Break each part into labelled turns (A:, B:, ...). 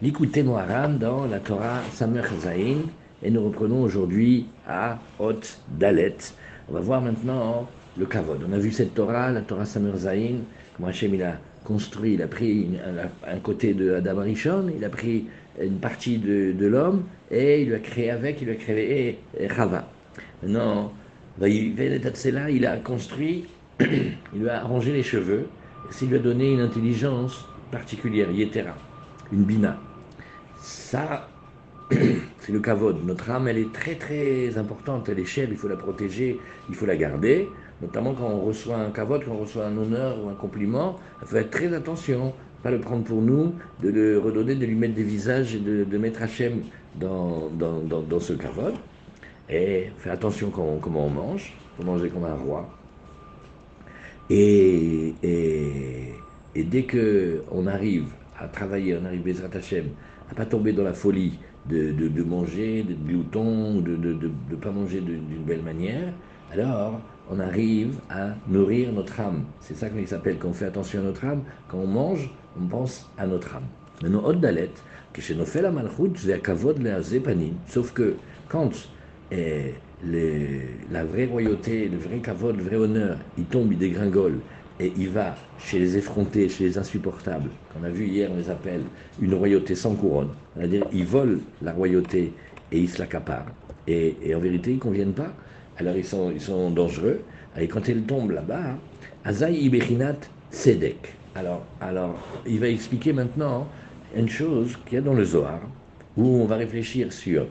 A: l'écouter Moharan dans la Torah Samer Zain, et nous reprenons aujourd'hui à Hot Dalet. On va voir maintenant le Kavod. On a vu cette Torah, la Torah Samer Zain, comment Hachem il a construit, il a pris un côté de Adam Arishon, il a pris une partie de, l'homme et il lui a créé avec, il lui a créé Chava. Maintenant, il a construit, il lui a arrangé les cheveux, il lui a donné une intelligence particulière, Yetera, une bina. Ça, c'est le kavod. Notre âme, elle est très très importante, elle est chère, il faut la protéger, il faut la garder. Notamment quand on reçoit un kavod, quand on reçoit un honneur ou un compliment, il faut être très attention, pas le prendre pour nous, de le redonner, de lui mettre des visages et de, mettre Hachem dans, dans, dans, ce kavod. Et faire attention quand, comment on mange, faut manger comme un roi. Et, et, et dès qu'on arrive à travailler, on arrive Bezrat Hachem, à pas tomber dans la folie de, de, manger, de glouton, de ne pas manger d'une belle manière, alors on arrive à nourrir notre âme. C'est ça qu'il s'appelle, quand on fait attention à notre âme, quand on mange, on pense à notre âme. Maintenant, Od Dalet, le sauf que quand eh, la vraie royauté, le vrai kavod, le vrai honneur, il tombe, il dégringole, et il va chez les effrontés, chez les insupportables, qu'on a vu hier, on les appelle une royauté sans couronne. C'est-à-dire, ils volent la royauté et ils se l'accaparent. Et, en vérité, ils ne conviennent pas. Alors, ils sont, ils sont dangereux. Et quand ils tombent là-bas, Azaï Iberinat Sedek. Alors, alors, il va expliquer maintenant une chose qu'il y a dans le Zohar, où on va réfléchir sur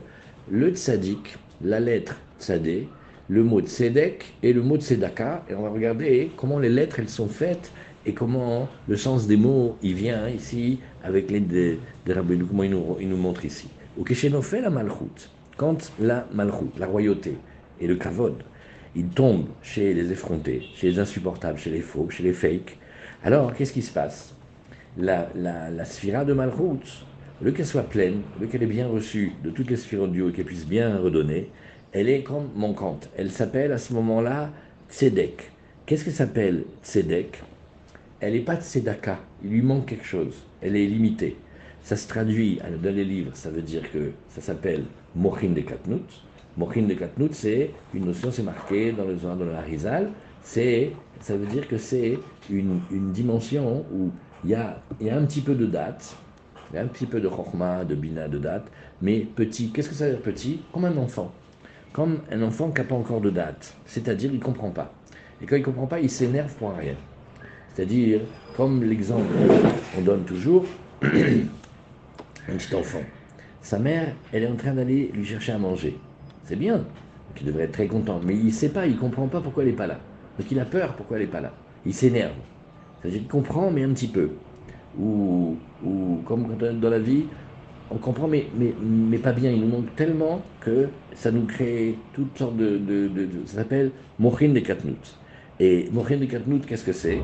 A: le tzaddik, la lettre tzadé, le mot tzedek et le mot tzedaka, et on va regarder comment les lettres elles sont faites et comment le sens des mots il vient ici avec l'aide de, de Rabbeinu, comment il nous, il nous montre ici. Au fait la malchoute, quand la malchoute, la royauté et le kavod, ils tombent chez les effrontés, chez les insupportables, chez les faux, chez les fakes, alors qu'est-ce qui se passe? La, la, la sphira de malchoute, le qu'elle soit pleine, le qu'elle est bien reçue de toutes les sphirotes du haut qu'elle puisse bien redonner, elle est comme manquante. Elle s'appelle à ce moment-là Tzedek. Qu'est-ce que s'appelle Tzedek? Elle n'est pas Tzedaka, il lui manque quelque chose, elle est limitée. Ça se traduit dans les livres, ça veut dire que ça s'appelle Mochin de Katnout. Mochin de Katnout, c'est une notion, c'est marqué dans le dans la Harizal, c'est, ça veut dire que c'est une, dimension où il y a, y a un petit peu de date, il y a un petit peu de chokma, de bina, de date, mais petit. Qu'est-ce que ça veut dire petit? Comme un enfant comme un enfant qui n'a pas encore de date. C'est-à-dire, il ne comprend pas. Et quand il ne comprend pas, il s'énerve pour rien. C'est-à-dire, comme l'exemple qu'on donne toujours, un petit enfant. Sa mère, elle est en train d'aller lui chercher à manger. C'est bien, donc il devrait être très content. Mais il ne sait pas, il ne comprend pas pourquoi elle n'est pas là. Donc il a peur pourquoi elle n'est pas là. Il s'énerve. C'est-à-dire qu'il comprend, mais un petit peu. Ou, ou comme dans la vie, on comprend, mais, mais, mais pas bien. Il nous manque tellement que ça nous crée toutes sortes de. ça s'appelle Mochin de Katnout. Et Mochin de Katnout, qu'est-ce que c'est?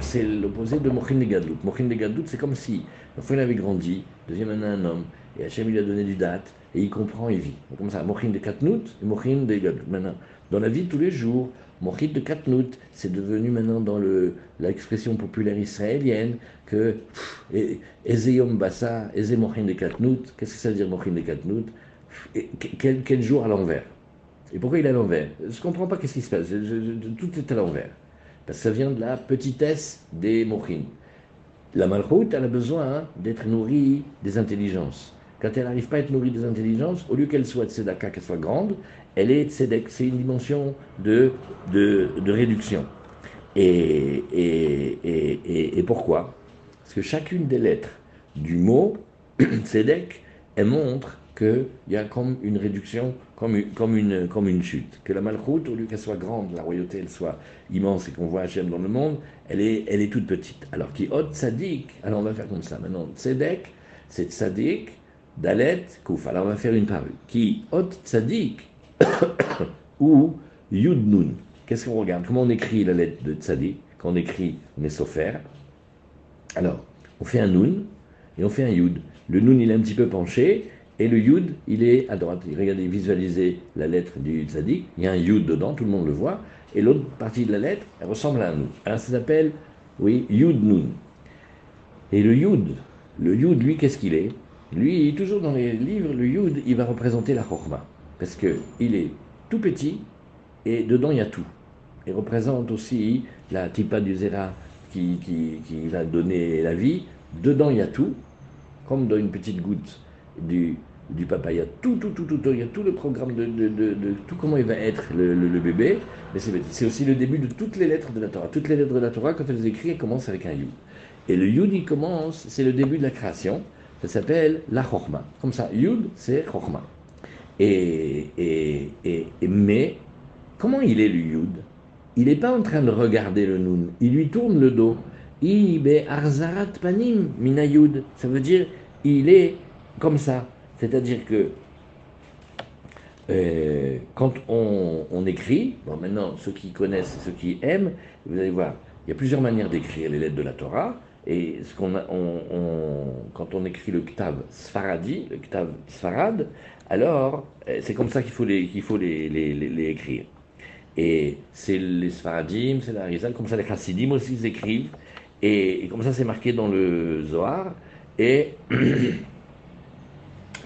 A: C'est l'opposé de Mochin de Gadlout. Mochin de Gadlout, c'est comme si, il avait grandi, devient maintenant un homme, et Hachem lui a donné du date, et il comprend, il vit. Comme ça, Mochin de Katnout et Mochin de Gadlout. Maintenant, dans la vie de tous les jours, Mochit de Katnout, c'est devenu maintenant dans l'expression populaire israélienne que Ezeyom Bassa, Eze Mochin de Katnout, qu'est-ce que ça veut dire Mochin de Katnout quel, quel, jour à l'envers? Et pourquoi il est à l'envers? Je ne comprends pas qu'est-ce qui se passe, tout est à l'envers. Parce que ça vient de la petitesse des Mochin. La Malchoute, elle a besoin d'être nourrie des intelligences. Quand elle n'arrive pas à être nourrie des intelligences, au lieu qu'elle soit tzedaka, qu'elle soit grande, elle est tzedek. C'est une dimension de, de, réduction. Et, et, et, pourquoi? Parce que chacune des lettres du mot tzedek, elle montre qu'il y a comme une réduction, comme une, comme une, comme une chute. Que la malchoute, au lieu qu'elle soit grande, la royauté, elle soit immense et qu'on voit Hachem dans le monde, elle est, elle est toute petite. Alors qui hot tzadik, alors on va faire comme ça maintenant. Tzedek, c'est tzadik, Dalet, Kouf. Alors on va faire une parole. Qui Hot Tzadik ou Yud Nun. Qu'est-ce qu'on regarde? Comment on écrit la lettre de Tzadik Quand on écrit Nesofer. Alors, on fait un Nun et on fait un Yud. Le Nun, il est un petit peu penché et le Yud, il est à droite. Regardez, visualisez la lettre du Tzadik. Il y a un Yud dedans, tout le monde le voit. Et l'autre partie de la lettre, elle ressemble à un Nun. Alors ça s'appelle, oui, Yud Nun. Et le Yud, le Yud, lui, qu'est-ce qu'il est? Lui, toujours dans les livres, le Yud, il va représenter la Chorma. Parce qu'il est tout petit et dedans il y a tout. Il représente aussi la Tipa du Zera qui, qui, va donner la vie. Dedans il y a tout, comme dans une petite goutte du, du papa. Il y a tout, tout, tout, tout, il y a tout le programme de, de, de, tout comment il va être le, le, bébé. Mais c'est aussi le début de toutes les lettres de la Torah. Toutes les lettres de la Torah, quand elles écrivent, elles commencent avec un Yud. Et le Yud, il commence, c'est le début de la création. Ça s'appelle la Chorma. Comme ça, Yud, c'est Chorma. Et, mais, comment il est le Yud? Il n'est pas en train de regarder le Nun. Il lui tourne le dos. Ibe arzarat panim minayud. Ça veut dire, il est comme ça. C'est-à-dire que euh, quand on, on, écrit, bon maintenant ceux qui connaissent, ceux qui aiment, vous allez voir, il y a plusieurs manières d'écrire les lettres de la Torah. Et ce qu'on on, quand on écrit le Ktav Sfaradi, le Ktav Sfarad, alors euh, c'est comme ça qu'il faut les, qu'il faut les, les, écrire. Et c'est les Sfaradim, c'est la Rizal, comme ça les Chassidim aussi écrivent. Et, comme ça c'est marqué dans le Zohar. Et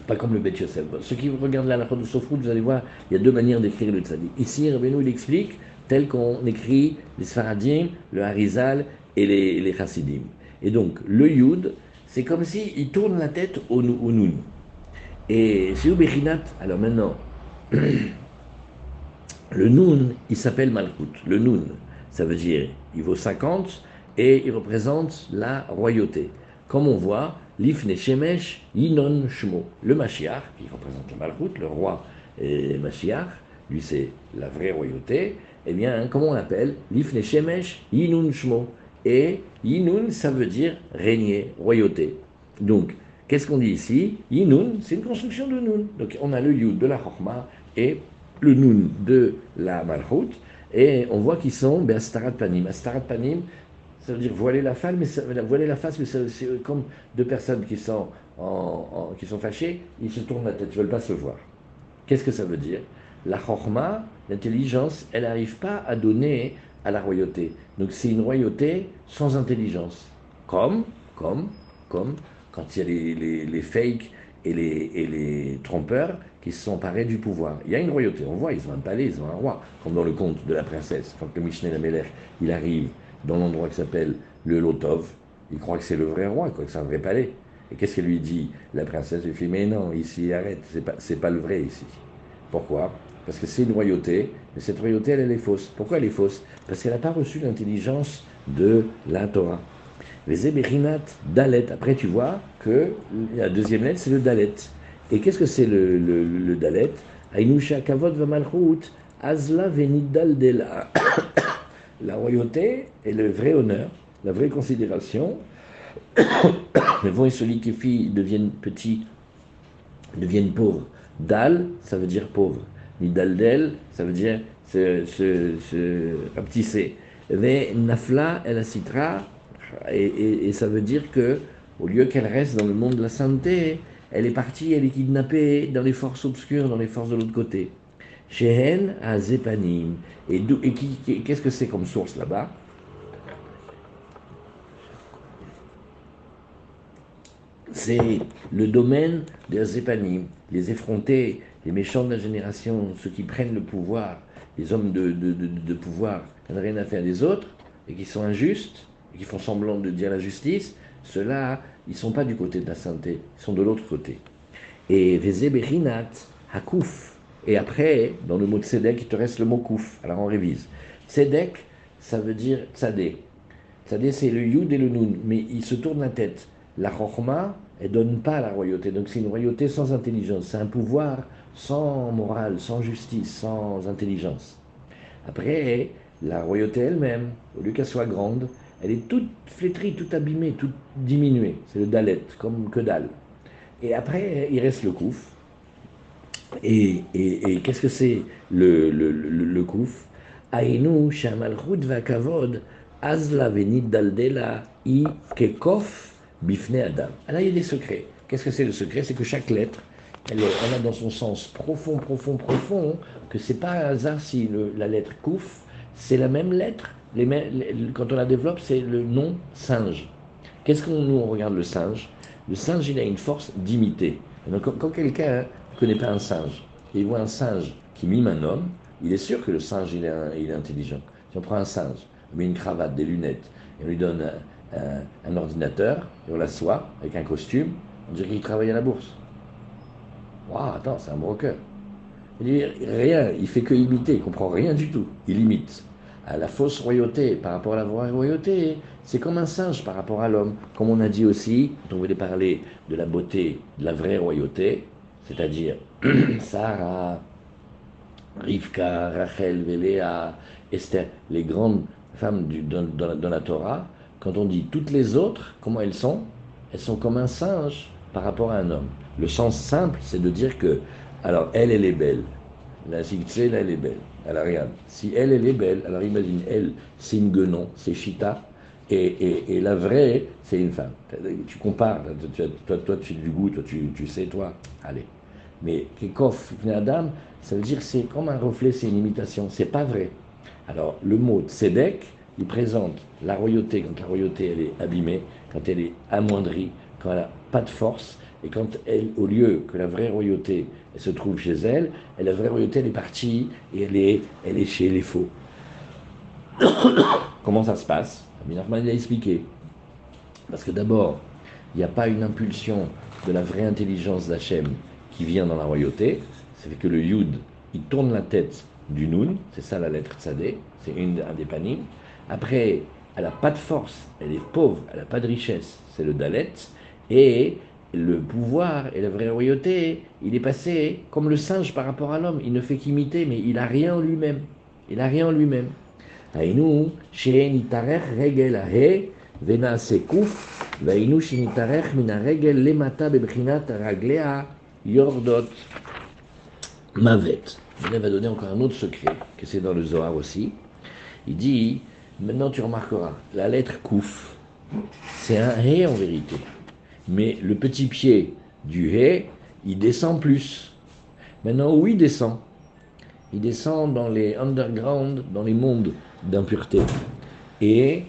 A: pas comme le Bet Yosef. Ceux qui regardent la de Sofrut, vous allez voir, il y a deux manières d'écrire le Tzadik. Ici, Rabbeinu, il explique tel qu'on écrit les Sfaradim, le Harizal et les, les Chassidim. Et donc, le Yud, c'est comme s'il tourne la tête au, au. Et chez Ubechinat, alors maintenant, le Nun, il s'appelle Malchut. Le Nun, ça veut dire, il vaut 50 et il représente la royauté. Comme on voit, Lifne Shemesh Yinon Shmo. Le Mashiach, qui représente le Malchut, le roi et lui c'est la vraie royauté, eh bien, comment on l'appelle? Lifne Shemesh Yinun Shmo. Et Yinun, ça veut dire régner, royauté. Donc, qu'est-ce qu'on dit ici? Yinun, c'est une construction de Nun. Donc, on a le Yud de la Chorma et le Nun de la Malchut. Et on voit qu'ils sont ben, Astarat Panim. Astarat Panim, ça veut dire voiler la face, mais ça, voiler la face, mais c'est comme deux personnes qui sont, qui sont fâchées, ils se tournent la tête, ils ne veulent pas se voir. Qu'est-ce que ça veut dire? La chorma, l'intelligence, elle n'arrive pas à donner à la royauté. Donc c'est une royauté sans intelligence. Comme, comme, comme quand il y a les, les, fakes et les, trompeurs qui se sont emparés du pouvoir. Il y a une royauté, on voit, ils ont un palais, ils ont un roi, comme dans le conte de la princesse, quand le Mishneh Lameler, il arrive dans l'endroit qui s'appelle le Lotov, il croit que c'est le vrai roi, quoi, que c'est un vrai palais. Et qu'est-ce qu'elle lui dit La princesse? Lui dit Mais non, ici, arrête, c'est pas, pas le vrai ici. Pourquoi? Parce que c'est une royauté, mais cette royauté, elle, est fausse. Pourquoi elle est fausse? Parce qu'elle n'a pas reçu l'intelligence de la Torah. Les Ébérinat Dalet. Après, tu vois que la deuxième lettre, c'est le Dalet. Et qu'est-ce que c'est le, le, Dalet? Aïnusha Kavod Vamalchut, Azla Venidal. La royauté est le vrai honneur, la vraie considération. Mais vont et filles deviennent petits, deviennent pauvres. Dal, ça veut dire pauvre ni daldel, ça veut dire se, se, se Mais nafla, elle citra, et, et, ça veut dire que au lieu qu'elle reste dans le monde de la santé, elle est partie, elle est kidnappée dans les forces obscures, dans les forces de l'autre côté. Shehen à Zepanim. Et, et qu'est-ce que c'est comme source là-bas? C'est le domaine des Zepanim, les effrontés, les méchants de la génération, ceux qui prennent le pouvoir, les hommes de, pouvoir, qui n'ont rien à faire des autres, et qui sont injustes, et qui font semblant de dire la justice, ceux-là, ils ne sont pas du côté de la sainteté, ils sont de l'autre côté. Et Vezeberinat, Hakouf. Et après, dans le mot Tzedek, il te reste le mot Kouf. Alors on révise. Tzedek, ça veut dire Tzadé. Tzadé, c'est le Yud et le Nun, mais il se tourne la tête. La Chochma, elle donne pas la royauté. Donc c'est une royauté sans intelligence. C'est un pouvoir sans morale, sans justice, sans intelligence. Après, la royauté elle-même, au lieu qu'elle soit grande, elle est toute flétrie, toute abîmée, toute diminuée. C'est le dalet, comme que dalle. Et après, il reste le kouf. Et, qu'est-ce que c'est le, le, le, le kouf? Aïnou, azla venid daldela, i kekof bifne adam. Alors il y a des secrets. Qu'est-ce que c'est le secret? C'est que chaque lettre, elle, a dans son sens profond, profond, profond, que c'est pas un hasard si la lettre Kouf, c'est la même lettre, quand on la développe, c'est le nom singe. Qu'est-ce qu'on nous on regarde le singe? Le singe, il a une force d'imiter. Donc, quand, quelqu'un ne connaît pas un singe, et il voit un singe qui mime un homme, il est sûr que le singe, il est, il est intelligent. Si on prend un singe, on met une cravate, des lunettes, et on lui donne un, ordinateur, et on l'assoit avec un costume, on dirait qu'il travaille à la bourse. Waouh, attends, c'est un broker. Il dit rien, il fait que imiter, il comprend rien du tout. Il imite. À la fausse royauté par rapport à la vraie royauté, c'est comme un singe par rapport à l'homme. Comme on a dit aussi, quand on voulait parler de la beauté de la vraie royauté, c'est-à-dire Sarah, Rivka, Rachel, Véléa, Esther, les grandes femmes du, dans, la Torah, quand on dit toutes les autres, comment elles sont? Elles sont comme un singe par rapport à un homme. Le sens simple, c'est de dire que, alors elle, elle est belle. La Sigtse, là, elle est belle. Alors regarde, si elle, elle est belle, alors imagine, elle, c'est une guenon, c'est Chita, et, la vraie, c'est une femme. Tu compares, toi, toi, tu as du goût, toi, tu, tu sais, toi, allez. Mais Kekof, Adam, ça veut dire c'est comme un reflet, c'est une imitation, c'est pas vrai. Alors le mot Tzedek, il présente la royauté quand la royauté elle est abîmée, quand elle est amoindrie, quand elle n'a pas de force, et quand elle, au lieu que la vraie royauté elle se trouve chez elle, la vraie royauté elle est partie et elle est, chez les faux. Comment ça se passe? Minarman l'a expliqué. Parce que d'abord, il n'y a pas une impulsion de la vraie intelligence d'Hachem qui vient dans la royauté. C'est que le Yud, il tourne la tête du Nun, c'est ça la lettre Tzadé, c'est un des panimes. Après, elle n'a pas de force, elle est pauvre, elle n'a pas de richesse, c'est le Dalet. Et le pouvoir et la vraie royauté, il est passé comme le singe par rapport à l'homme. Il ne fait qu'imiter, mais il n'a rien en lui-même. Il n'a rien en lui-même. yordot mavet. Il va donner encore un autre secret, que c'est dans le Zohar aussi. Il dit, maintenant tu remarqueras, la lettre Kouf, c'est un Hé en vérité. Mais le petit pied du Hé, il descend plus. Maintenant, où il descend? Il descend dans les underground, dans les mondes d'impureté. Et,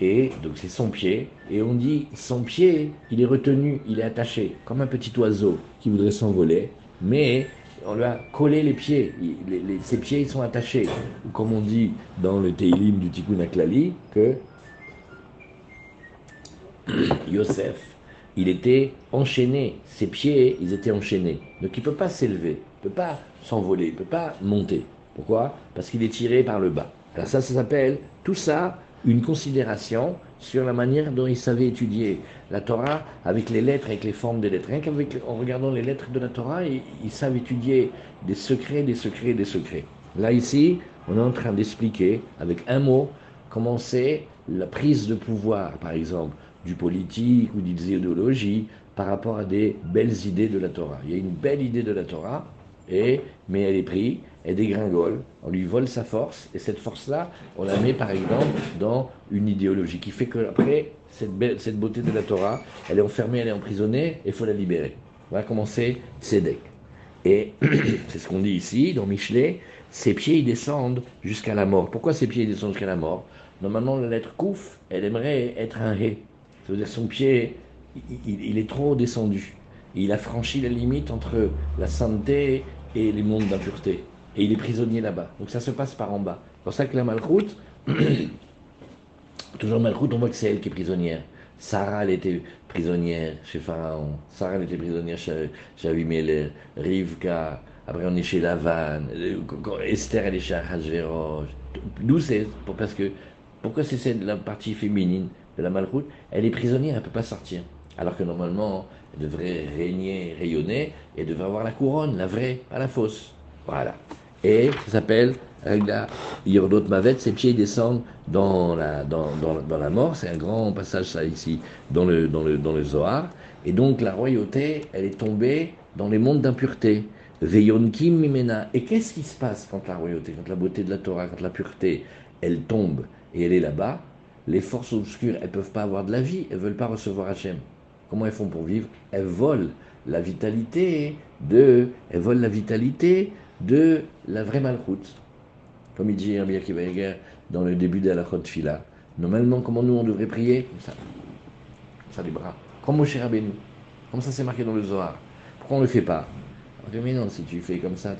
A: et donc c'est son pied. Et on dit, son pied, il est retenu, il est attaché, comme un petit oiseau qui voudrait s'envoler. Mais on lui a collé les pieds, ses pieds ils sont attachés. Comme on dit dans le Teilim du Tikkun Aklali, que Yosef, il était enchaîné, ses pieds ils étaient enchaînés. Donc il ne peut pas s'élever, il ne peut pas s'envoler, il ne peut pas monter. Pourquoi? Parce qu'il est tiré par le bas. Alors ça, ça s'appelle tout ça une considération sur la manière dont ils savaient étudier la Torah avec les lettres, avec les formes des lettres. Rien qu'en regardant les lettres de la Torah, ils, savent étudier des secrets, des secrets, des secrets. Là, ici, on est en train d'expliquer avec un mot comment c'est la prise de pouvoir, par exemple, du politique ou des idéologies par rapport à des belles idées de la Torah. Il y a une belle idée de la Torah, et, mais elle est prise, elle dégringole, on lui vole sa force, et cette force-là, on la met par exemple dans une idéologie qui fait qu'après, cette, cette beauté de la Torah, elle est enfermée, elle est emprisonnée, et il faut la libérer. Voilà comment c'est Tzedek. Et c'est ce qu'on dit ici, dans Michelet, ses pieds ils descendent jusqu'à la mort. Pourquoi ses pieds descendent jusqu'à la mort? Normalement, la lettre Kouf, elle aimerait être un Hé. Ça veut dire son pied, il, est trop descendu. Il a franchi la limite entre la sainteté et les mondes d'impureté et il est prisonnier là-bas. Donc ça se passe par en bas. C'est pour ça que la Malchoute, toujours Malchoute, on voit que c'est elle qui est prisonnière. Sarah, elle était prisonnière chez Pharaon. Sarah, elle était prisonnière chez, chez Rivka. Après, on est chez Lavan. Esther, elle est chez Ahasverosh. D'où c'est Parce que, pourquoi c'est la partie féminine de la Malchoute Elle est prisonnière, elle ne peut pas sortir. Alors que normalement, elle devrait régner, rayonner, et devrait avoir la couronne, la vraie, pas la fausse. Voilà. Et ça s'appelle Yordot Mavet, ses pieds descendent dans la, dans, dans, la mort. C'est un grand passage, ça, ici, dans le, dans, le, dans le Zohar. Et donc, la royauté, elle est tombée dans les mondes d'impureté. Veyonkim Mimena. Et qu'est-ce qui se passe quand la royauté, quand la beauté de la Torah, quand la pureté, elle tombe et elle est là-bas Les forces obscures, elles peuvent pas avoir de la vie, elles veulent pas recevoir Hachem. Comment elles font pour vivre? Elles volent la vitalité de, elles volent la vitalité de la vraie malchoute. Comme il dit Rabbi Akiva dans le début de la Fila. Normalement, comment nous on devrait prier? Comme ça. Ça les bras. Comme Moshe Rabbeinu. Comme ça, c'est marqué dans le Zohar. Pourquoi on ne le fait pas? Dit, mais non, si tu fais comme ça,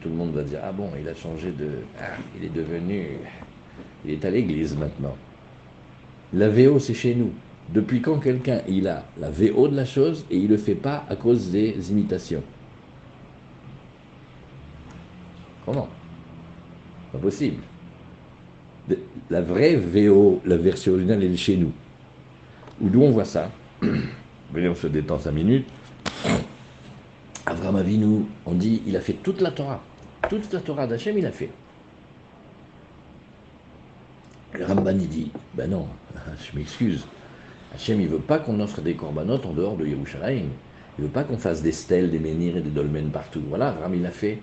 A: tout le monde va dire, ah bon, il a changé de... Ah, il est devenu... Il est à l'église maintenant. La VO, c'est chez nous. Depuis quand quelqu'un, il a la VO de la chose et il ne le fait pas à cause des imitations Comment? Pas possible. La vraie VO, la version originale, elle est chez nous. Ou d'où on voit ça? Venez, on se détend cinq minutes. Avram Avinu, on dit, il a fait toute la Torah. Toute la Torah d'Hachem, il a fait. Ramban, il dit, ben non, je m'excuse. Hachem, il veut pas qu'on offre des corbanotes en dehors de Yerushalayim. Il veut pas qu'on fasse des stèles, des menhirs et des dolmens partout. Voilà, Avram, il l'a fait.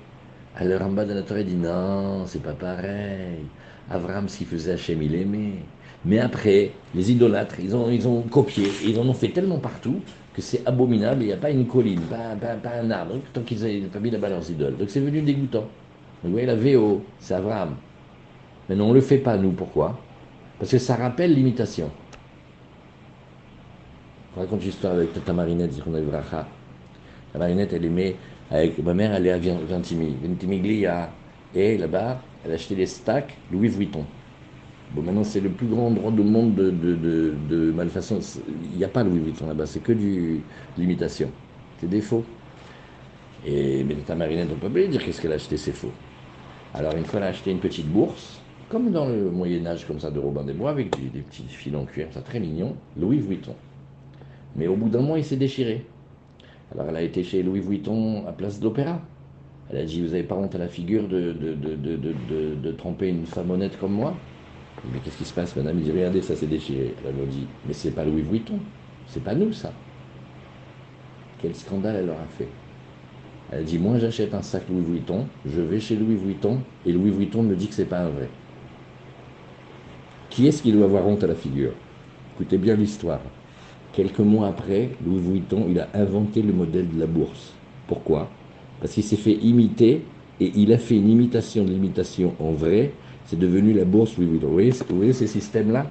A: Alors le Ramban de la Torah dit, non, c'est pas pareil. Avram, ce qu'il faisait, Hachem, il aimait. Mais après, les idolâtres, ils ont, copié, ils en ont fait tellement partout que c'est abominable, il n'y a pas une colline, pas, un arbre, tant qu'ils n'avaient pas mis la balance idole. Donc c'est venu dégoûtant. vous voyez, la VO, c'est Abraham. Maintenant, on ne le fait pas, nous, pourquoi? Parce que ça rappelle l'imitation. Je raconte l'histoire avec Tata Marinette, Vracha. La Marinette, elle aimait, avec ma mère, elle est à Ventimiglia, et là-bas, elle a acheté des stacks Louis Vuitton. Bon, maintenant, c'est le plus grand endroit du monde de, malfaçon. Il n'y a pas Louis Vuitton là-bas, c'est que du, l'imitation. C'est des faux. Et, mais ta marinette, on peut pas lui dire qu'est-ce qu'elle a acheté, c'est faux. Alors, une fois, elle a acheté une petite bourse, comme dans le Moyen-Âge, comme ça, de Robin des Bois, avec des, petits fils en cuir, ça très mignon, Louis Vuitton. Mais au bout d'un mois, il s'est déchiré. Alors, elle a été chez Louis Vuitton à Place d'Opéra. Elle a dit Vous n'avez pas honte à la figure de, de tromper une femme honnête comme moi? Mais qu'est-ce qui se passe, madame? Il dit Regardez, ça s'est déchiré. Elle a dit Mais c'est pas Louis Vuitton. C'est pas nous, ça. Quel scandale elle leur a fait. Elle dit Moi, j'achète un sac Louis Vuitton, je vais chez Louis Vuitton, et Louis Vuitton me dit que c'est pas un vrai. Qui est-ce qui doit avoir honte à la figure? Écoutez bien l'histoire. Quelques mois après, Louis Vuitton, il a inventé le modèle de la bourse. Pourquoi? Parce qu'il s'est fait imiter et il a fait une imitation de l'imitation en vrai c'est devenu la bourse Louis Vuitton. Vous voyez, ces systèmes-là?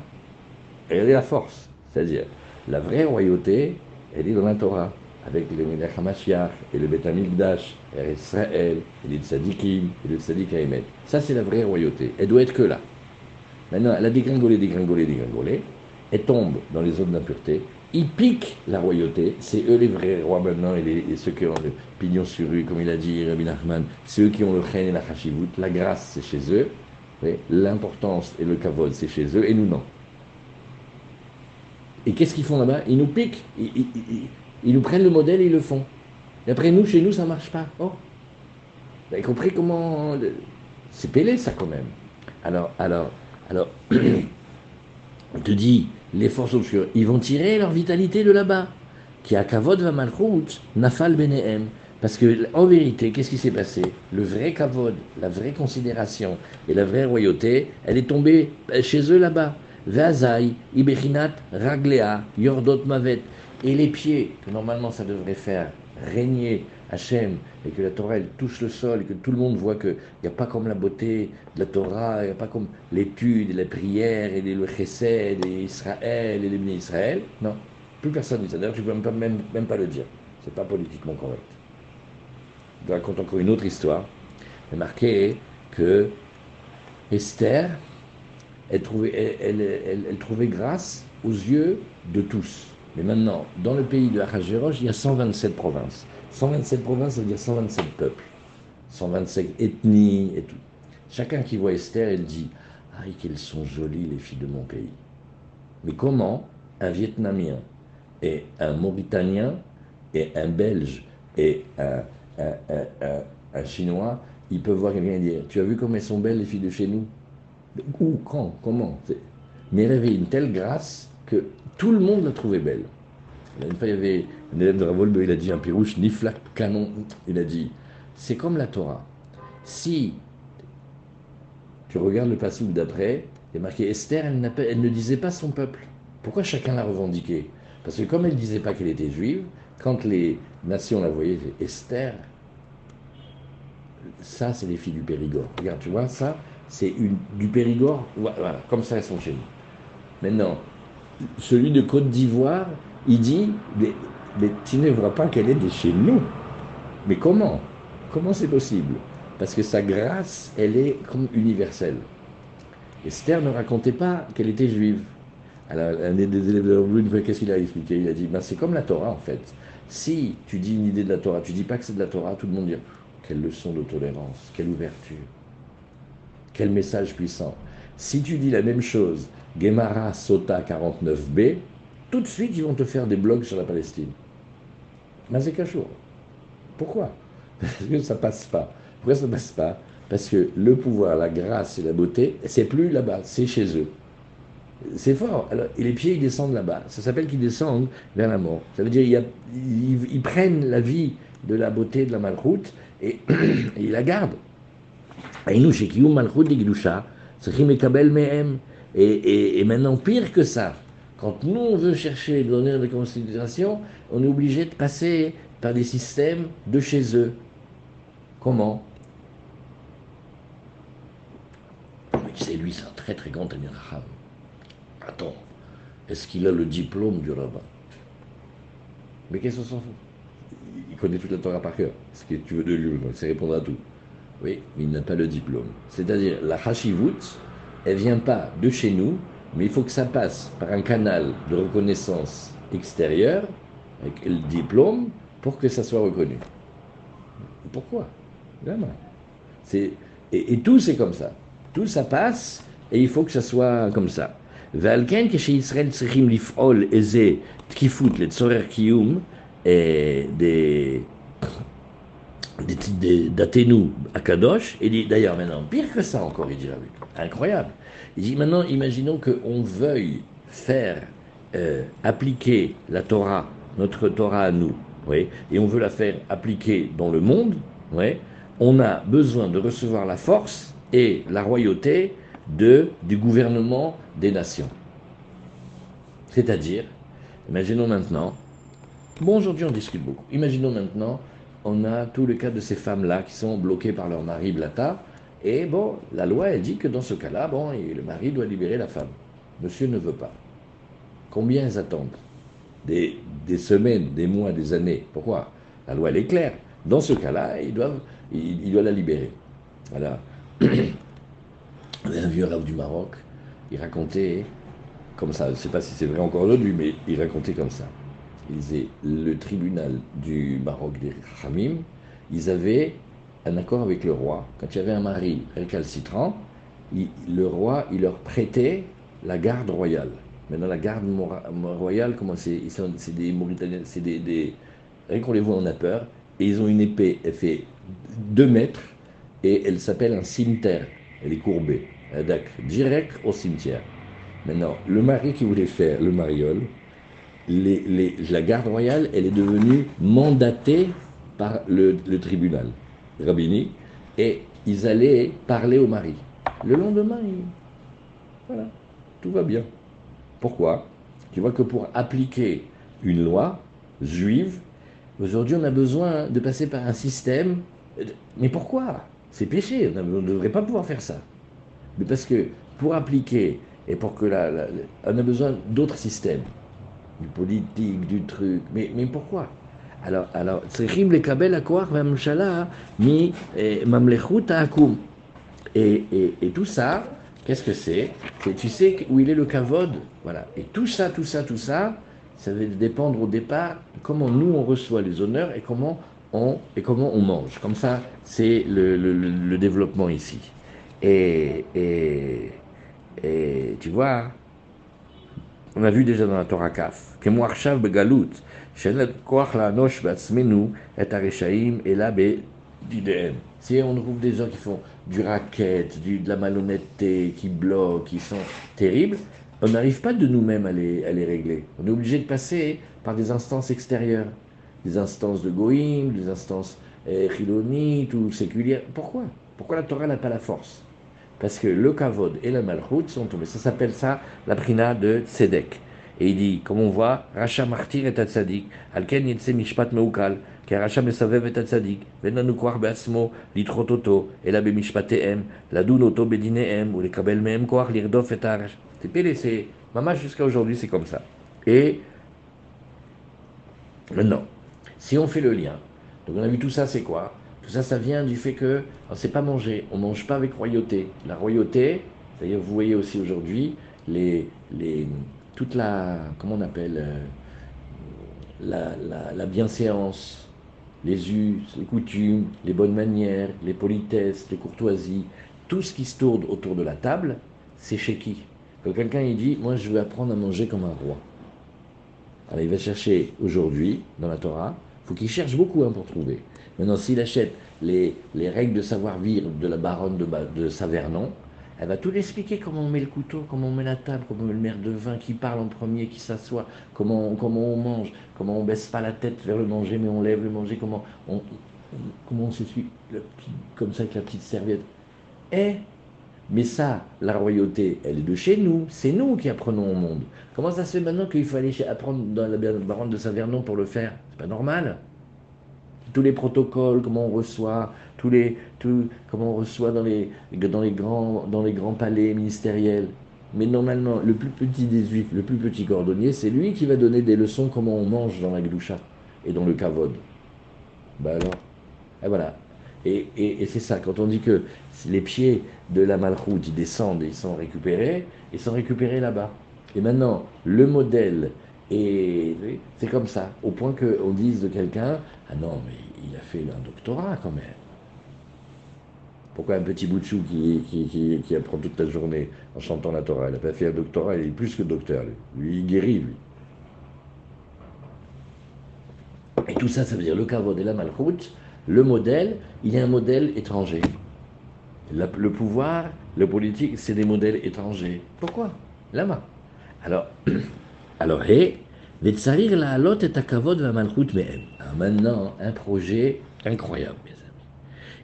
A: Elle est la force. C'est-à-dire, la vraie royauté, elle est dans la Torah, avec le Melech HaMashiach et le Beth HaMikdash, et Israël, et les tzadikim, et le tzadik. Ça, c'est la vraie royauté. Elle doit être que là. Maintenant, elle a dégringolé, dégringolé, dégringolé. Elle tombe dans les zones d'impureté. Ils piquent la royauté. C'est eux les vrais rois maintenant, et, ceux qui ont le pignon sur rue, comme il a dit Rabbi Nachman. C'est eux qui ont le chen et la chashivut. La grâce, c'est chez eux. L'importance et le kavod, c'est chez eux, et nous, non. Et qu'est-ce qu'ils font là-bas? Ils nous piquent, ils, nous prennent le modèle et ils le font. Et après, nous, chez nous, ça ne marche pas. Oh Vous avez compris comment... C'est pélé, ça, quand même. Alors, alors, alors, on te dit, les forces obscures, ils vont tirer leur vitalité de là-bas. Qui a kavod va nafal benehem. Parce que, en vérité, qu'est-ce qui s'est passé? Le vrai kavod, la vraie considération et la vraie royauté, elle est tombée euh, chez eux là-bas. Vazai, Iberinat, Raglea, Yordot Mavet. Et les pieds, que normalement ça devrait faire régner Hachem, et que la Torah elle touche le sol, et que tout le monde voit qu'il n'y a pas comme la beauté de la Torah, il n'y a pas comme l'étude, et la prière, et le chesed, et Israël, et les Israël. Non, plus personne ne dit ça. D'ailleurs, je ne peux même, même pas le dire. C'est pas politiquement correct je raconte encore une autre histoire. Il est marqué que Esther, elle trouvait, elle, trouvait grâce aux yeux de tous. Mais maintenant, dans le pays de Ahasverosh, il y a 127 provinces. 127 provinces, ça veut dire 127 peuples, 127 ethnies et tout. Chacun qui voit Esther, elle dit Ah, qu'elles sont jolies les filles de mon pays. Mais comment un Vietnamien et un Mauritanien et un Belge et un Chinois, il peut voir quelqu'un dire Tu as vu comme elles sont belles les filles de chez nous? Où Quand Comment Mais elle avait une telle grâce que tout le monde l'a trouvée belle. Il y avait un élève de il a dit un pirouche, ni flac, canon. Il a dit C'est comme la Torah. Si tu regardes le passage d'après, il est marqué Esther, elle, ne disait pas son peuple. Pourquoi chacun l'a revendiqué? Parce que comme elle ne disait pas qu'elle était juive, quand les nations la voyaient, Esther, ça, c'est les filles du Périgord. Regarde, tu vois, ça, c'est du Périgord. Voilà, comme ça, elles sont chez nous. Maintenant, celui de Côte d'Ivoire, il dit, mais tu ne vois pas qu'elle est de chez nous. Mais comment? Comment c'est possible? Parce que sa grâce, elle est comme universelle. Esther ne racontait pas qu'elle était juive. Alors, un des élèves de qu'est-ce qu'il a expliqué? Il a dit ben, c'est comme la Torah en fait. Si tu dis une idée de la Torah, tu dis pas que c'est de la Torah, tout le monde dit quelle leçon de tolérance, quelle ouverture, quel message puissant. Si tu dis la même chose, Gemara Sota 49b, tout de suite ils vont te faire des blogs sur la Palestine. Mazekachour. Pourquoi? Parce que ça passe pas. Pourquoi ça passe pas? Parce que le pouvoir, la grâce et la beauté, c'est plus là-bas, c'est chez eux. C'est fort. Alors, et les pieds, ils descendent là-bas. Ça s'appelle qu'ils descendent vers la mort. Ça veut dire qu'ils prennent la vie de la beauté de la malroute et, ils la gardent. Et et, et, et maintenant, pire que ça, quand nous, on veut chercher l'honneur de considération, on est obligé de passer par des systèmes de chez eux. Comment? C'est lui, c'est un très très grand Amir Attends, est-ce qu'il a le diplôme du rabbin? Mais qu'est-ce qu'on s'en fout? Il connaît toute la Torah par cœur. Ce que tu veux de lui, c'est répondre à tout. Oui, mais il n'a pas le diplôme. C'est-à-dire, la hashivut, elle vient pas de chez nous, mais il faut que ça passe par un canal de reconnaissance extérieure, avec le diplôme, pour que ça soit reconnu. Pourquoi Vraiment. Et, et tout, c'est comme ça. Tout, ça passe, et il faut que ça soit comme ça. ועל כשישראל צריכים לפעול איזה תקיפות לצורך קיום d'Athénou à Kadosh, et dit d'ailleurs maintenant, pire que ça encore, il dit incroyable. Il dit maintenant, imaginons qu'on veuille faire euh, appliquer la Torah, notre Torah à nous, oui, et on veut la faire appliquer dans le monde, oui, on a besoin de recevoir la force et la royauté de, du gouvernement des nations. C'est-à-dire, imaginons maintenant, bon aujourd'hui on discute beaucoup, imaginons maintenant, on a tout le cas de ces femmes-là qui sont bloquées par leur mari Blata, et bon, la loi elle dit que dans ce cas-là, bon, le mari doit libérer la femme. Monsieur ne veut pas. Combien ils attendent des, semaines, des mois, des années? Pourquoi? La loi elle est claire. Dans ce cas-là, il, doit la libérer. Voilà. un vieux rave du Maroc, il racontait comme ça, je ne sais pas si c'est vrai encore aujourd'hui, mais il racontait comme ça. Il disait, le tribunal du Maroc des Khamim, ils avaient un accord avec le roi. Quand il y avait un mari récalcitrant, le roi, il leur prêtait la garde royale. Maintenant, la garde royale, comment c'est C'est des Mauritaniens, c'est des, des... Rien qu'on on a peur. Et ils ont une épée, elle fait 2 mètres, et elle s'appelle un cimetière. Elle est courbée. Direct au cimetière. Maintenant, le mari qui voulait faire le mariole, la garde royale, elle est devenue mandatée par le, tribunal rabbinique et ils allaient parler au mari. Le lendemain, voilà, tout va bien. Pourquoi? Tu vois que pour appliquer une loi juive, aujourd'hui on a besoin de passer par un système. Mais pourquoi? C'est péché, on ne devrait pas pouvoir faire ça. Mais parce que pour appliquer et pour que on a besoin d'autres systèmes, du politique, du truc. Mais, mais pourquoi alors, alors, צריכים לקבל הכוח והממשלה מממלכות העקום. Et, et, et tout ça, qu'est-ce que c'est Tu sais où il est le kavod Voilà. Et tout ça, tout ça, tout ça, ça va dépendre au départ de comment nous on reçoit les honneurs et comment on, et comment on mange. Comme ça, c'est le, le, le, développement ici. Et, et, et tu vois, on a vu déjà dans la Torah Kaf, si on trouve des gens qui font du racket, de la malhonnêteté, qui bloquent, qui sont terribles, on n'arrive pas de nous-mêmes à les, à les régler. On est obligé de passer par des instances extérieures, des instances de Goïm, des instances eh, chilonites ou séculières. Pourquoi? Pourquoi la Torah n'a pas la force? parce que le Kavod et la Malchut sont tombés. Ça s'appelle ça la prina de Tzedek. Et il dit, comme on voit, Racha martyr est Tzadik, Alken yetse mishpat meukal, ker Racha mesavev et Tzadik, venanukwar beasmo, litrototo, ela bemishpateem, ladunoto bedineem, ou les kabel meem koar, lirdof et arach. C'est PDC. Maman, jusqu'à aujourd'hui, c'est comme ça. Et maintenant, si on fait le lien, donc on a vu tout ça, c'est quoi? Ça, ça vient du fait que on ne sait pas manger, on ne mange pas avec royauté. La royauté, d'ailleurs, vous voyez aussi aujourd'hui, les, toute la, comment on appelle, euh, la, bienséance, les us, les coutumes, les bonnes manières, les politesses, les courtoisies, tout ce qui se tourne autour de la table, c'est chez qui? Quand quelqu'un dit, moi je veux apprendre à manger comme un roi. Alors il va chercher aujourd'hui, dans la Torah, faut qu'il cherche beaucoup hein, pour trouver. Maintenant, s'il achète les, les, règles de savoir-vivre de la baronne de, Savernon, elle va tout expliquer comment on met le couteau, comment on met la table, comment on met le maire de vin, qui parle en premier, qui s'assoit, comment, comment on mange, comment on baisse pas la tête vers le manger, mais on lève le manger, comment on, comment on s'essuie comme ça avec la petite serviette. Eh mais ça, la royauté, elle est de chez nous. C'est nous qui apprenons au monde. Comment ça se fait maintenant qu'il faut aller apprendre dans la baronne de Saint-Vernon pour le faire? C'est pas normal. Tous les protocoles, comment on reçoit, tous les, tout, comment on reçoit dans les, dans, les grands, dans les grands palais ministériels. Mais normalement, le plus petit des juifs, le plus petit cordonnier, c'est lui qui va donner des leçons comment on mange dans la gloucha et dans le kavod. Ben alors, et voilà. Et, et, et c'est ça, quand on dit que les pieds de la malchoute, ils descendent et ils sont récupérés, ils sont récupérés là-bas. Et maintenant, le modèle, et c'est comme ça, au point qu'on dise de quelqu'un, ah non, mais il a fait un doctorat quand même. Pourquoi un petit bout de chou qui, apprend toute la journée en chantant la Torah? Il n'a pas fait un doctorat, il est plus que docteur, lui. Il guérit, lui. Et tout ça, ça veut dire le kavod et la malchoute, le modèle, il a un modèle étranger. le pouvoir, le politique, c'est des modèles étrangers. Pourquoi? Lama. Alors, alors, et, Vetsarir la halot et kavod va malchut mehem. Maintenant, un projet incroyable, mes amis.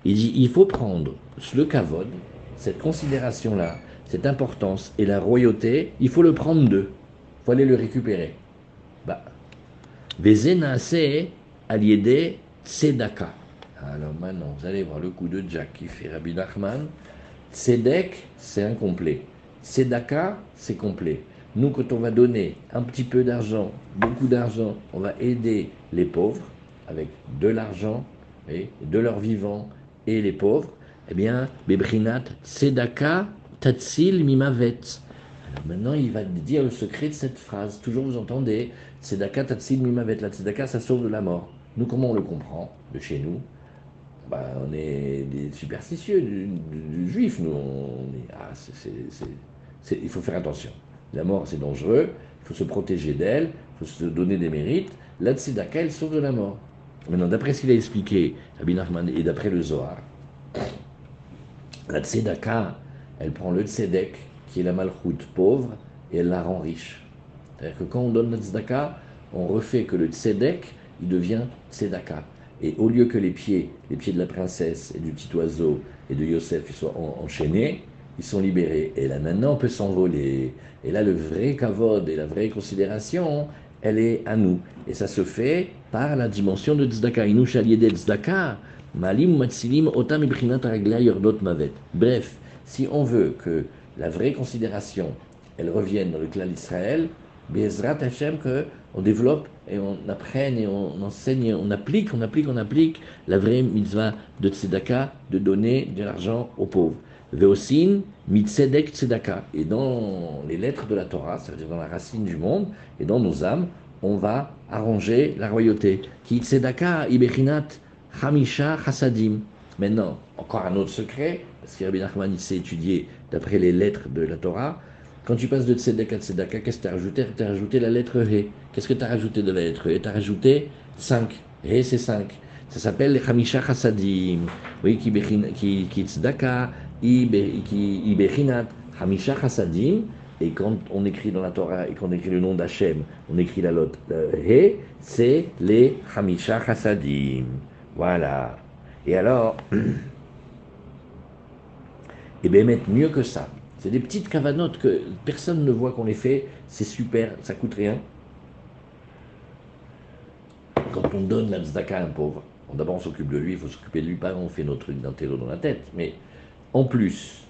A: Il dit, il faut prendre le kavod, cette considération-là, cette importance et la royauté, il faut le prendre d'eux. Il faut aller le récupérer. Bah, aliede tzedaka. Alors maintenant, vous allez voir le coup de Jack qui fait Rabbi Nachman. Tzedek, c'est incomplet. Tzedaka, c'est complet. Nous, quand on va donner un petit peu d'argent, beaucoup d'argent, on va aider les pauvres avec de l'argent, et de leur vivant, et les pauvres, eh bien, Bebrinat, Tzedaka, Tatsil, Mimavet. Alors maintenant, il va dire le secret de cette phrase. Toujours vous entendez, Tzedaka, Tatsil, Mimavet. La Tzedaka, ça sauve de la mort. Nous, comment on le comprend de chez nous? Bah, on est des superstitieux du, juif, nous. Ah, il faut faire attention. La mort, c'est dangereux, il faut se protéger d'elle, il faut se donner des mérites. La tzedaka, elle sauve de la mort. Maintenant, d'après ce qu'il a expliqué, Abin Ahmad, et d'après le Zohar, la tzedaka, elle prend le tzedek, qui est la malchoute pauvre, et elle la rend riche. C'est-à-dire que quand on donne la tzedaka, on refait que le tzedek, il devient tzedaka. Et au lieu que les pieds, les pieds de la princesse et du petit oiseau et de Yosef soient enchaînés, ils sont libérés. Et là maintenant on peut s'envoler. Et là le vrai kavod et la vraie considération, elle est à nous. Et ça se fait par la dimension de tzedaka. De tzedaka, malim matsilim otam yordot mavet. Bref, si on veut que la vraie considération, elle revienne dans le clan d'Israël, Bezrat Hashem, qu'on développe et on apprenne et on enseigne, on applique, on applique, on applique la vraie mitzvah de tzedaka, de donner de l'argent aux pauvres. Veosin, mitzedek tzedaka. Et dans les lettres de la Torah, c'est-à-dire dans la racine du monde et dans nos âmes, on va arranger la royauté. Ki tzedaka ibechinat hamisha chasadim. Maintenant, encore un autre secret, parce que Rabbi Nachman s'est étudié d'après les lettres de la Torah, quand tu passes de tzedek à tzedaka, qu'est-ce que tu as rajouté? Tu as rajouté la lettre He. Qu'est-ce que tu as rajouté de la lettre He? Tu as rajouté 5. He, c'est 5. Ça s'appelle les Hamisha Chassadim. Oui, tzedaka, qui ibechinat, Hamisha Chassadim. Et quand on écrit dans la Torah et qu'on écrit le nom d'Hachem, on écrit la lettre He, c'est les Hamisha Chassadim. Voilà. Et alors, et bien mettre mieux que ça. C'est des petites cavanotes que personne ne voit qu'on les fait. C'est super, ça coûte rien. Quand on donne la tzedaka à un pauvre, d'abord on s'occupe de lui, il faut s'occuper de lui, pas on fait notre truc d'intello dans la tête. Mais en plus,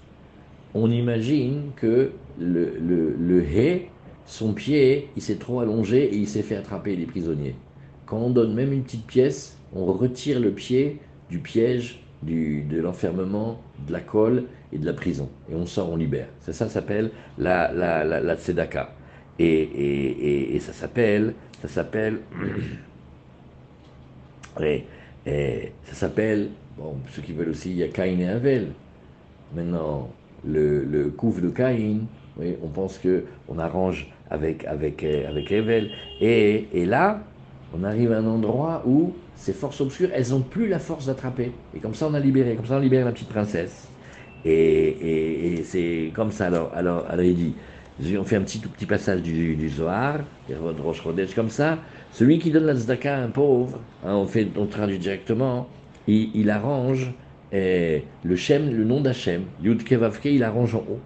A: on imagine que le, le, le son pied, il s'est trop allongé et il s'est fait attraper les prisonniers. quand on donne même une petite pièce, on retire le pied du piège, du, de l'enfermement, de la colle et de la prison. Et on sort, on libère. Ça, ça s'appelle la, la, la, tzedaka. Et, et, et, ça s'appelle, ça s'appelle, ça s'appelle, bon, ceux qui veulent aussi, il y a Caïn et Avel. Maintenant, le, le couvre de Caïn, oui, on pense que on arrange avec, avec, avec Evel. Et, et là, on arrive à un endroit où ces forces obscures, elles n'ont plus la force d'attraper. Et comme ça, on a libéré, comme ça, on libère la petite princesse. Et, et, et c'est comme ça. Alors, alors, alors, il dit, on fait un petit tout petit passage du, du Zohar, Roche Rodèche, comme ça. Celui qui donne la tzedaka à un pauvre, hein, on, fait, on traduit directement, il, il arrange le Shem, le nom d'Hachem, Yud Kevavke, il arrange en haut.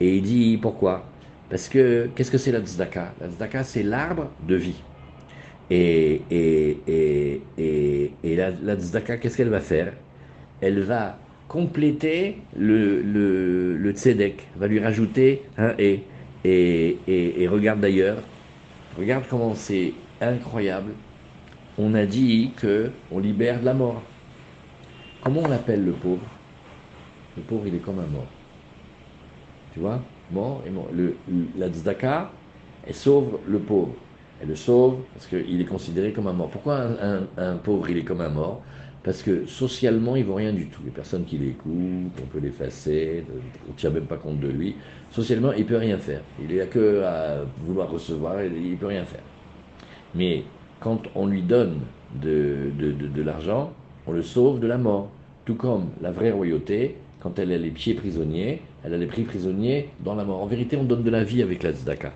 A: Et il dit pourquoi? Parce que qu'est-ce que c'est la tzedaka? La tzedaka, c'est l'arbre de vie. Et, et, et, et, et la, la tzedaka, qu'est-ce qu'elle va faire? Elle va compléter le, le, le tzedek, va lui rajouter un et. Et, et, et regarde d'ailleurs, regarde comment c'est incroyable. On a dit que on libère de la mort. Comment on l'appelle le pauvre? Le pauvre, il est comme un mort. Tu vois? Mort et mort. La tzedaka, elle sauve le pauvre. Elle le sauve parce qu'il est considéré comme un mort. Pourquoi un, pauvre, il est comme un mort? Parce que socialement, il ne vaut rien du tout. Il n'y a personne qui l'écoute, on peut l'effacer, on ne tient même pas compte de lui. Socialement, il ne peut rien faire. Il n'a que à vouloir recevoir, il ne peut rien faire. Mais quand on lui donne de l'argent, on le sauve de la mort. Tout comme la vraie royauté, quand elle a les pieds prisonniers, elle a les prix prisonniers dans la mort. En vérité, on donne de la vie avec la tzedaka.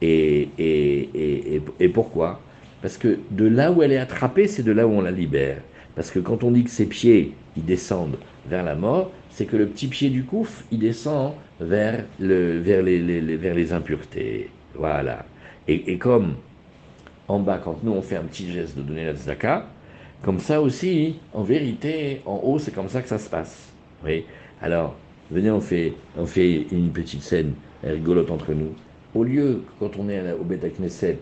A: Et, et, et, et, pourquoi? Parce que de là où elle est attrapée, c'est de là où on la libère. Parce que quand on dit que ses pieds, ils descendent vers la mort, c'est que le petit pied du couf, il descend vers, le, vers, les vers les impuretés. Voilà. Et, comme en bas, quand nous on fait un petit geste de donner la tzedaka, comme ça aussi, en vérité, en haut, c'est comme ça que ça se passe. Oui. Alors, venez, on fait, une petite scène rigolote entre nous. Au lieu, quand on est au Beta Knesset,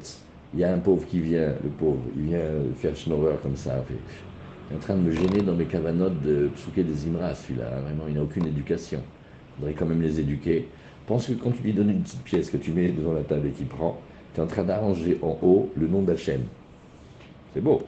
A: il y a un pauvre qui vient, le pauvre, il vient faire schnorrer comme ça. Il est en train de me gêner dans mes cavanotes de psouquer des imras, celui-là. Vraiment, il n'a aucune éducation. Il faudrait quand même les éduquer. Pense que quand tu lui donnes une petite pièce que tu mets devant la table et qu'il prend, tu es en train d'arranger en haut le nom d'Hachem. C'est beau.